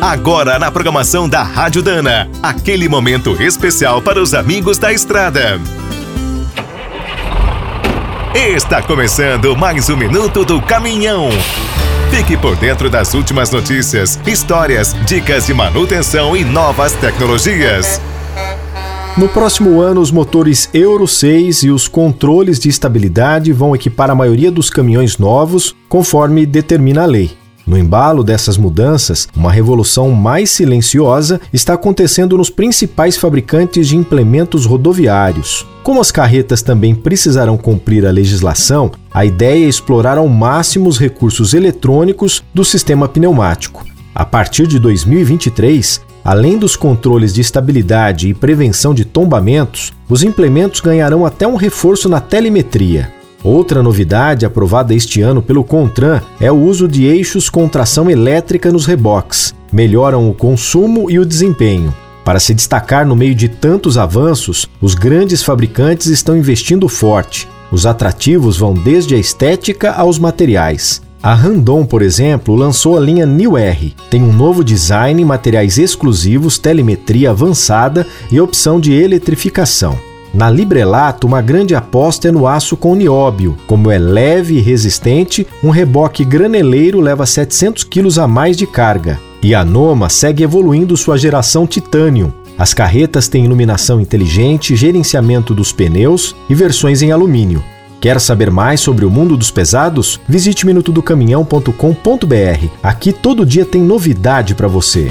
Agora na programação da Rádio Dana, aquele momento especial para os amigos da estrada. Está começando mais um minuto do caminhão. Fique por dentro das últimas notícias, histórias, dicas de manutenção e novas tecnologias. No próximo ano, os motores Euro 6 e os controles de estabilidade vão equipar a maioria dos caminhões novos, conforme determina a lei. No embalo dessas mudanças, uma revolução mais silenciosa está acontecendo nos principais fabricantes de implementos rodoviários. Como as carretas também precisarão cumprir a legislação, a ideia é explorar ao máximo os recursos eletrônicos do sistema pneumático. A partir de 2023, além dos controles de estabilidade e prevenção de tombamentos, os implementos ganharão até um reforço na telemetria. Outra novidade aprovada este ano pelo Contran é o uso de eixos com tração elétrica nos reboques. Melhoram o consumo e o desempenho. Para se destacar no meio de tantos avanços, os grandes fabricantes estão investindo forte. Os atrativos vão desde a estética aos materiais. A Randon, por exemplo, lançou a linha New R. Tem um novo design, materiais exclusivos, telemetria avançada e opção de eletrificação. Na Librelato, uma grande aposta é no aço com nióbio. Como é leve e resistente, um reboque graneleiro leva 700 kg a mais de carga. E a Noma segue evoluindo sua geração Titanium. As carretas têm iluminação inteligente, gerenciamento dos pneus e versões em alumínio. Quer saber mais sobre o mundo dos pesados? Visite minutodocaminhão.com.br. Aqui todo dia tem novidade para você.